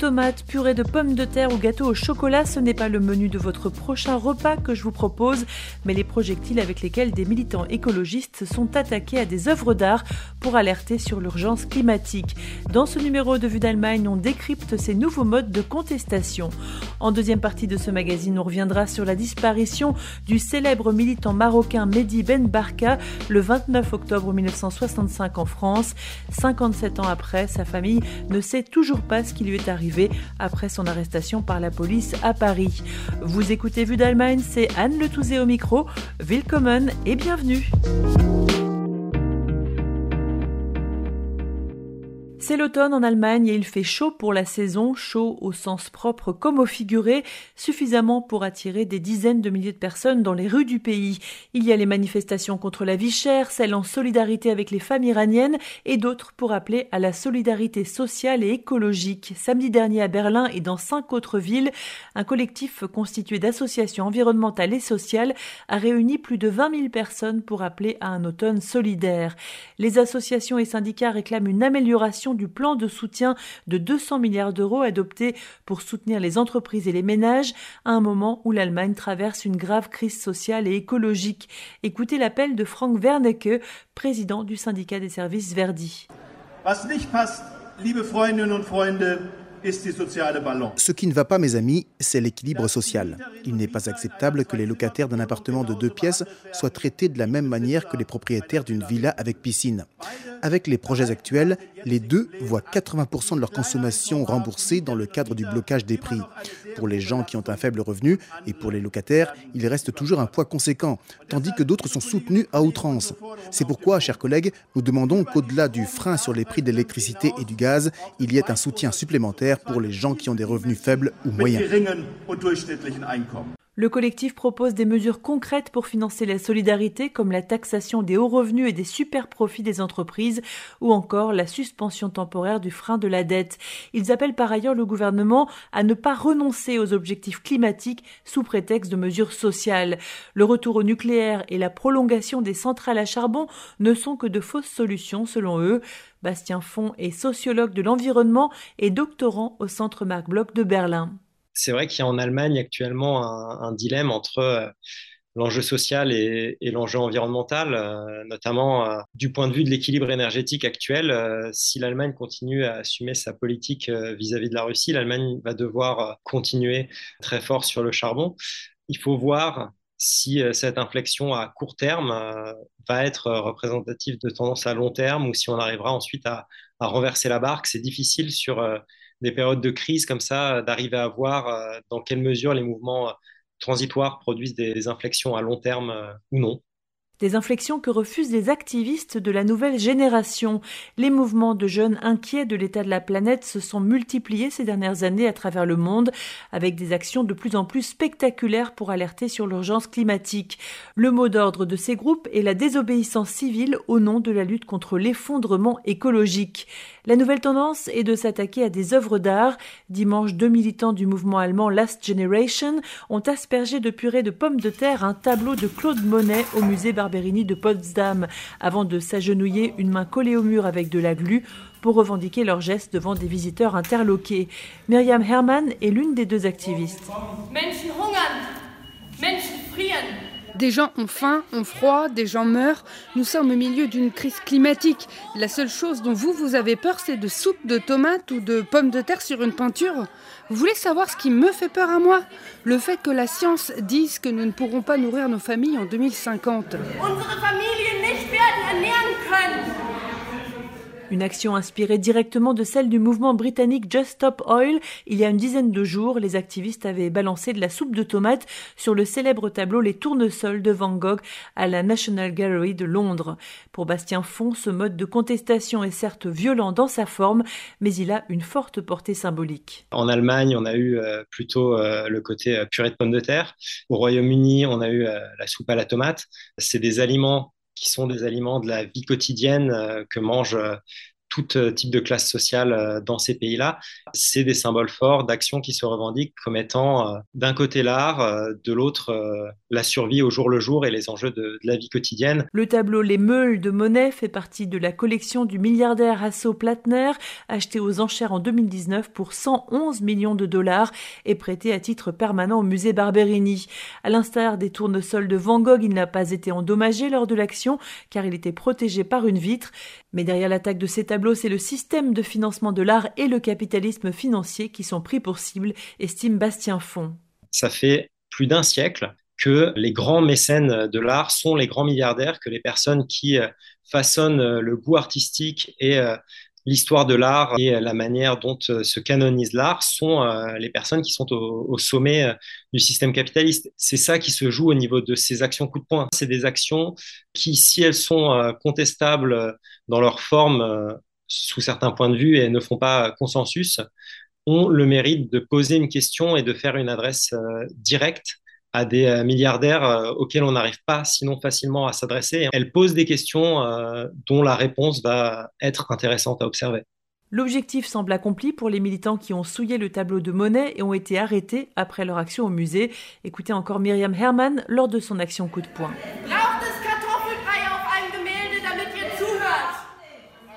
Tomates, purée de pommes de terre ou gâteau au chocolat, ce n'est pas le menu de votre prochain repas que je vous propose, mais les projectiles avec lesquels des militants écologistes sont attaqués à des œuvres d'art pour alerter sur l'urgence climatique. Dans ce numéro de Vue d'Allemagne, on décrypte ces nouveaux modes de contestation. En deuxième partie de ce magazine, on reviendra sur la disparition du célèbre militant marocain Mehdi Ben Barka le 29 octobre 1965 en France. 57 ans après, sa famille ne sait toujours pas ce qu'il est arrivé après son arrestation par la police à Paris. Vous écoutez Vue d'Allemagne, c'est Anne Le Touzé au micro. Willkommen et bienvenue. C'est l'automne en Allemagne et il fait chaud pour la saison, chaud au sens propre comme au figuré, suffisamment pour attirer des dizaines de milliers de personnes dans les rues du pays. Il y a les manifestations contre la vie chère, celles en solidarité avec les femmes iraniennes et d'autres pour appeler à la solidarité sociale et écologique. Samedi dernier à Berlin et dans cinq autres villes, un collectif constitué d'associations environnementales et sociales a réuni plus de 20 000 personnes pour appeler à un automne solidaire. Les associations et syndicats réclament une amélioration du plan de soutien de 200 milliards d'euros adopté pour soutenir les entreprises et les ménages à un moment où l'Allemagne traverse une grave crise sociale et écologique. Écoutez l'appel de Frank Wernicke, président du syndicat des services Verdi. Ce qui ne va pas, mes amis, c'est l'équilibre social. Il n'est pas acceptable que les locataires d'un appartement de deux pièces soient traités de la même manière que les propriétaires d'une villa avec piscine. Avec les projets actuels, les deux voient 80% de leur consommation remboursée dans le cadre du blocage des prix. Pour les gens qui ont un faible revenu et pour les locataires, il reste toujours un poids conséquent, tandis que d'autres sont soutenus à outrance. C'est pourquoi, chers collègues, nous demandons qu'au-delà du frein sur les prix de l'électricité et du gaz, il y ait un soutien supplémentaire pour les gens qui ont des revenus faibles ou moyens. Le collectif propose des mesures concrètes pour financer la solidarité, comme la taxation des hauts revenus et des super profits des entreprises, ou encore la suspension temporaire du frein de la dette. Ils appellent par ailleurs le gouvernement à ne pas renoncer aux objectifs climatiques sous prétexte de mesures sociales. Le retour au nucléaire et la prolongation des centrales à charbon ne sont que de fausses solutions, selon eux. Bastien Font est sociologue de l'environnement et doctorant au Centre Marc Bloch de Berlin c'est vrai qu'il y a en Allemagne actuellement un, dilemme entre euh, l'enjeu social et, l'enjeu environnemental, euh, notamment euh, du point de vue de l'équilibre énergétique actuel. si l'Allemagne continue à assumer sa politique vis-à-vis de la Russie, l'Allemagne va devoir continuer très fort sur le charbon. Il faut voir si cette inflexion à court terme va être représentative de tendance à long terme ou si on arrivera ensuite à, à renverser la barque. C'est difficile sur des périodes de crise comme ça, euh, d'arriver à voir euh, dans quelle mesure les mouvements euh, transitoires produisent des inflexions à long terme ou non. Des inflexions que refusent les activistes de la nouvelle génération. Les mouvements de jeunes inquiets de l'état de la planète se sont multipliés ces dernières années à travers le monde, avec des actions de plus en plus spectaculaires pour alerter sur l'urgence climatique. Le mot d'ordre de ces groupes est la désobéissance civile au nom de la lutte contre l'effondrement écologique. La nouvelle tendance est de s'attaquer à des œuvres d'art. Dimanche, deux militants du mouvement allemand Last Generation ont aspergé de purée de pommes de terre un tableau de Claude Monet au musée Barbier de Potsdam avant de s'agenouiller une main collée au mur avec de la glu pour revendiquer leur geste devant des visiteurs interloqués. Myriam Hermann est l'une des deux activistes. Des gens ont faim, ont froid, des gens meurent. Nous sommes au milieu d'une crise climatique. La seule chose dont vous, vous avez peur, c'est de soupe de tomates ou de pommes de terre sur une peinture. Vous voulez savoir ce qui me fait peur à moi? Le fait que la science dise que nous ne pourrons pas nourrir nos familles en 2050. Une action inspirée directement de celle du mouvement britannique Just Stop Oil. Il y a une dizaine de jours, les activistes avaient balancé de la soupe de tomates sur le célèbre tableau Les Tournesols de Van Gogh à la National Gallery de Londres. Pour Bastien Font, ce mode de contestation est certes violent dans sa forme, mais il a une forte portée symbolique. En Allemagne, on a eu euh, plutôt euh, le côté euh, purée de pommes de terre. Au Royaume-Uni, on a eu la soupe à la tomate. C'est des aliments qui sont des aliments de la vie quotidienne que mangent tout type de classe sociale dans ces pays-là. C'est des symboles forts d'actions qui se revendiquent comme étant d'un côté l'art, de l'autre la survie au jour le jour et les enjeux de, la vie quotidienne. Le tableau Les Meules de Monet fait partie de la collection du milliardaire Hasso Plattner, acheté aux enchères en 2019 pour 111 millions de dollars et prêté à titre permanent au musée Barberini. À l'instar des tournesols de Van Gogh, il n'a pas été endommagé lors de l'action car il était protégé par une vitre. Mais derrière l'attaque de ces tableaux, c'est le système de financement de l'art et le capitalisme financier qui sont pris pour cible, estime Bastien Font. Ça fait plus d'un siècle que les grands mécènes de l'art sont les grands milliardaires, que les personnes qui euh, façonnent euh, le goût artistique et euh, l'histoire de l'art et la manière dont se canonise l'art sont les personnes qui sont au, sommet du système capitaliste. C'est ça qui se joue au niveau de ces actions coup de poing. C'est des actions qui, si elles sont contestables dans leur forme sous certains points de vue et ne font pas consensus, ont le mérite de poser une question et de faire une adresse directe à des euh, milliardaires euh, auxquels on n'arrive pas sinon facilement à s'adresser. Elle pose des questions euh, dont la réponse va être intéressante à observer. L'objectif semble accompli pour les militants qui ont souillé le tableau de monnaie et ont été arrêtés après leur action au musée. Écoutez encore Myriam Herman lors de son action coup de poing.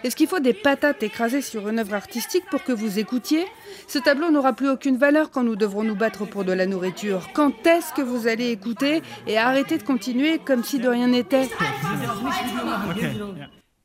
Est-ce qu'il faut des patates écrasées sur une œuvre artistique pour que vous écoutiez? Ce tableau n'aura plus aucune valeur quand nous devrons nous battre pour de la nourriture. Quand est-ce que vous allez écouter et arrêter de continuer comme si de rien n'était?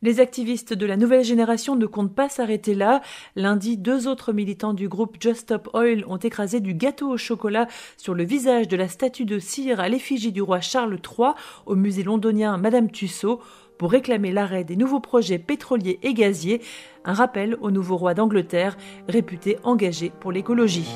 Les activistes de la nouvelle génération ne comptent pas s'arrêter là. Lundi, deux autres militants du groupe Just Stop Oil ont écrasé du gâteau au chocolat sur le visage de la statue de cire à l'effigie du roi Charles III au musée londonien Madame Tussaud pour réclamer l'arrêt des nouveaux projets pétroliers et gaziers, un rappel au nouveau roi d'Angleterre, réputé engagé pour l'écologie.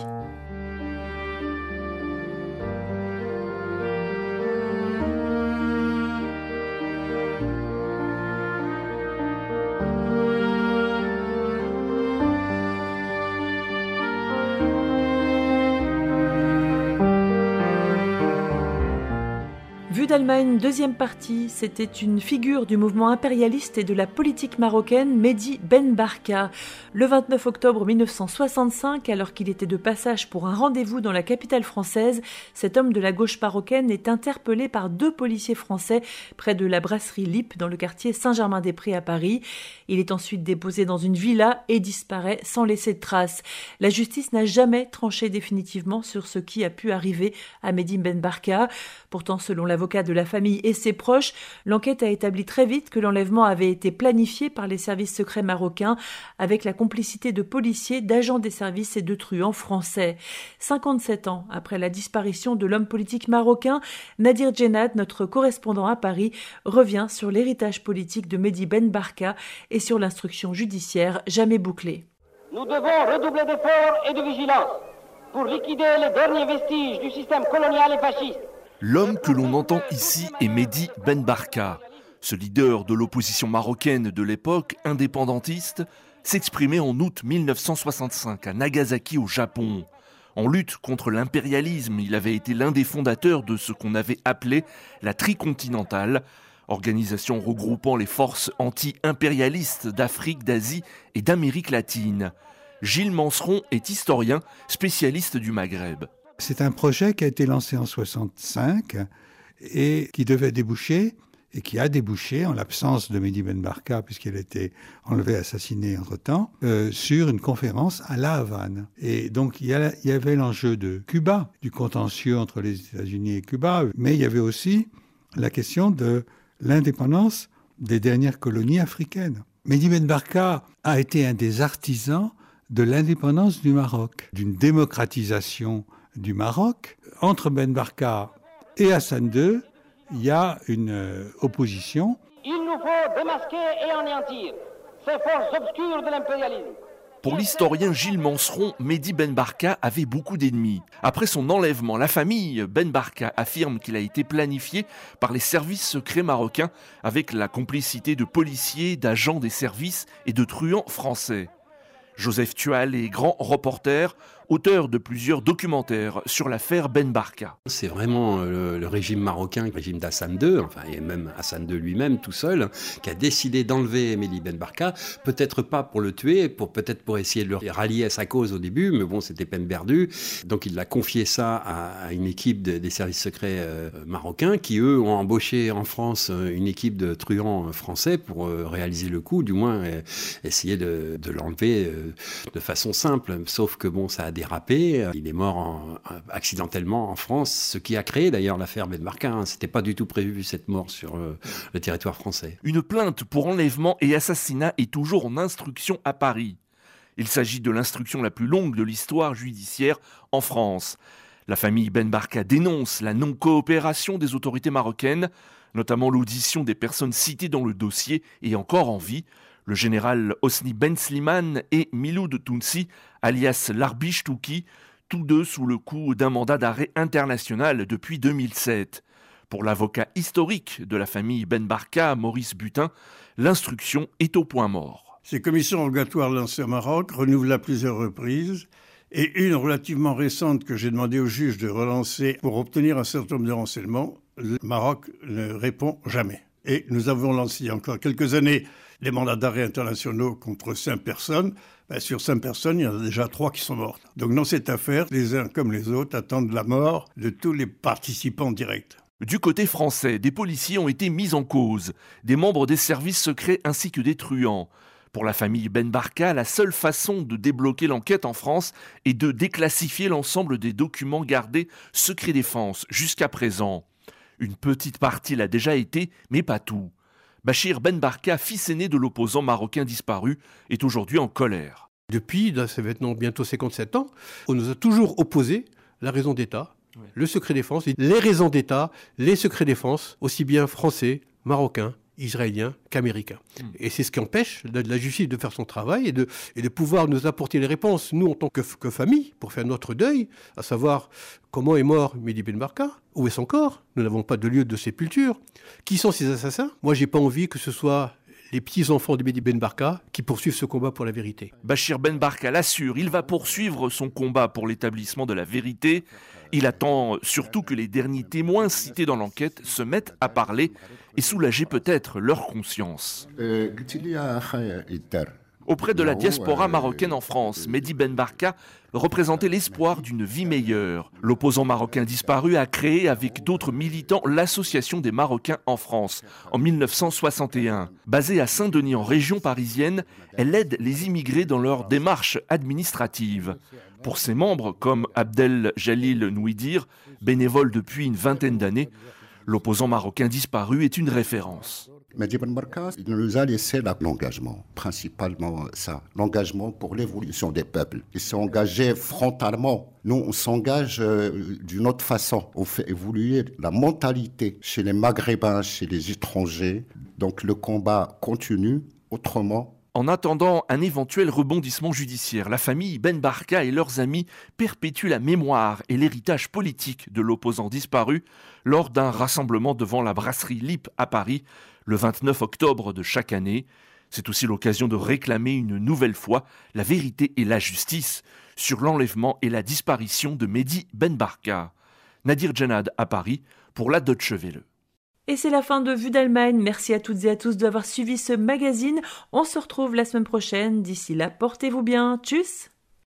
d'Allemagne, deuxième partie, c'était une figure du mouvement impérialiste et de la politique marocaine, Mehdi Ben Barka. Le 29 octobre 1965, alors qu'il était de passage pour un rendez-vous dans la capitale française, cet homme de la gauche marocaine est interpellé par deux policiers français près de la brasserie Lippe dans le quartier Saint-Germain-des-Prés à Paris. Il est ensuite déposé dans une villa et disparaît sans laisser de traces. La justice n'a jamais tranché définitivement sur ce qui a pu arriver à Mehdi Ben Barka. Pourtant, selon l'avocat de la famille et ses proches, l'enquête a établi très vite que l'enlèvement avait été planifié par les services secrets marocains avec la complicité de policiers, d'agents des services et de truands français. 57 ans après la disparition de l'homme politique marocain, Nadir Djenad, notre correspondant à Paris, revient sur l'héritage politique de Mehdi Ben Barka et sur l'instruction judiciaire jamais bouclée. Nous devons redoubler d'efforts et de vigilance pour liquider les derniers vestiges du système colonial et fasciste L'homme que l'on entend ici est Mehdi Ben Barka. Ce leader de l'opposition marocaine de l'époque, indépendantiste, s'exprimait en août 1965 à Nagasaki au Japon. En lutte contre l'impérialisme, il avait été l'un des fondateurs de ce qu'on avait appelé la Tricontinentale, organisation regroupant les forces anti-impérialistes d'Afrique, d'Asie et d'Amérique latine. Gilles Manseron est historien, spécialiste du Maghreb. C'est un projet qui a été lancé en 65 et qui devait déboucher et qui a débouché, en l'absence de Mehdi Ben Barka, puisqu'il a été enlevé, assassiné entre-temps, euh, sur une conférence à La Havane. Et donc, il y, il y avait l'enjeu de Cuba, du contentieux entre les États-Unis et Cuba, mais il y avait aussi la question de l'indépendance des dernières colonies africaines. Mehdi Ben Barka a été un des artisans de l'indépendance du Maroc, d'une démocratisation du Maroc. Entre Ben Barka et Hassan II, il y a une euh, opposition. Il nous faut démasquer et anéantir ces forces obscures de l'impérialisme. Pour l'historien Gilles Manseron, Mehdi Ben Barka avait beaucoup d'ennemis. Après son enlèvement, la famille Ben Barka affirme qu'il a été planifié par les services secrets marocains avec la complicité de policiers, d'agents des services et de truands français. Joseph Tual est grand reporter auteur de plusieurs documentaires sur l'affaire Ben Barka. C'est vraiment euh, le, régime marocain, le régime d'Hassan II, enfin, et même Hassan II lui-même tout seul, qui a décidé d'enlever Mehdi Ben Barka, peut-être pas pour le tuer, pour peut-être pour essayer de le rallier à sa cause au début, mais bon, c'était peine perdue. Donc il a confié ça à, une équipe des services secrets euh, marocains qui, eux, ont embauché en France euh, une équipe de truands français pour réaliser le coup, du moins essayer de, l'enlever de façon simple. Sauf que bon, ça a dérapé. Il est mort accidentellement en France, ce qui a créé d'ailleurs l'affaire Ben Barka. C'était pas du tout prévu cette mort sur euh, le territoire français. Une plainte pour enlèvement et assassinat est toujours en instruction à Paris. Il s'agit de l'instruction la plus longue de l'histoire judiciaire en France. La famille Ben Barka dénonce la non-coopération des autorités marocaines, notamment l'audition des personnes citées dans le dossier et encore en vie, le général Osni Ben Sliman et Miloud Tounsi, alias Larbish Touki, tous deux sous le coup d'un mandat d'arrêt international depuis 2007. Pour l'avocat historique de la famille Ben Barka, Maurice Butin, l'instruction est au point mort. Ces commissions rogatoires lancées au Maroc renouvelent à plusieurs reprises et une relativement récente que j'ai demandé au juge de relancer pour obtenir un certain nombre de renseignements, le Maroc ne répond jamais. Et nous avons lancé encore quelques années les mandats d'arrêt internationaux contre cinq personnes. Ben, sur cinq personnes, il y en a déjà trois qui sont mortes. Donc dans cette affaire, les uns comme les autres attendent la mort de tous les participants directs. Du côté français, des policiers ont été mis en cause, des membres des services secrets ainsi que des truands. Pour la famille Ben Barka, la seule façon de débloquer l'enquête en France est de déclassifier l'ensemble des documents gardés secret défense jusqu'à présent. Une petite partie l'a déjà été, mais pas tout. Bachir Ben Barka, fils aîné de l'opposant marocain disparu, est aujourd'hui en colère. Depuis, dans ces maintenant bientôt 57 ans, on nous a toujours opposé la raison d'État, le secret défense, les raisons d'État, les secrets défense, aussi bien français, marocains, israéliens qu'américains. Hmm. Et c'est ce qui empêche la, justice de faire son travail et de, et de pouvoir nous apporter les réponses, nous en tant que, que famille, pour faire notre deuil, à savoir comment est mort Mehdi Ben Barka, où est son corps, nous n'avons pas de lieu de sépulture, qui sont ces assassins? Moi, j'ai pas envie que ce soit les petits-enfants de Mehdi Ben Barka qui poursuivent ce combat pour la vérité. Bachir Ben Barka l'assure, il va poursuivre son combat pour l'établissement de la vérité. Il attend surtout que les derniers témoins cités dans l'enquête se mettent à parler et soulager peut-être leur conscience. Auprès de la diaspora marocaine en France, Mehdi Ben Barka représentait l'espoir d'une vie meilleure. L'opposant marocain disparu a créé avec d'autres militants l'Association des Marocains en France en 1961. Basée à Saint-Denis en région parisienne, elle aide les immigrés dans leurs démarches administratives. Pour ses membres, comme Abdel Jalil Nouidir, bénévole depuis une vingtaine d'années, l'opposant marocain disparu est une référence. Barka, il nous a laissé l'engagement, principalement ça, l'engagement pour l'évolution des peuples. Il s'est engagé frontalement. Nous, on s'engage euh, d'une autre façon. On fait évoluer la mentalité chez les Maghrébins, chez les étrangers. Donc le combat continue. Autrement, en attendant un éventuel rebondissement judiciaire, la famille Ben Barka et leurs amis perpétuent la mémoire et l'héritage politique de l'opposant disparu lors d'un rassemblement devant la brasserie Lip à Paris le 29 octobre de chaque année. C'est aussi l'occasion de réclamer une nouvelle fois la vérité et la justice sur l'enlèvement et la disparition de Mehdi Ben Barka. Nadir Janad à Paris pour la Deutsche. Et c'est la fin de Vue d'Allemagne. Merci à toutes et à tous d'avoir suivi ce magazine. On se retrouve la semaine prochaine. D'ici là, portez-vous bien. Tchuss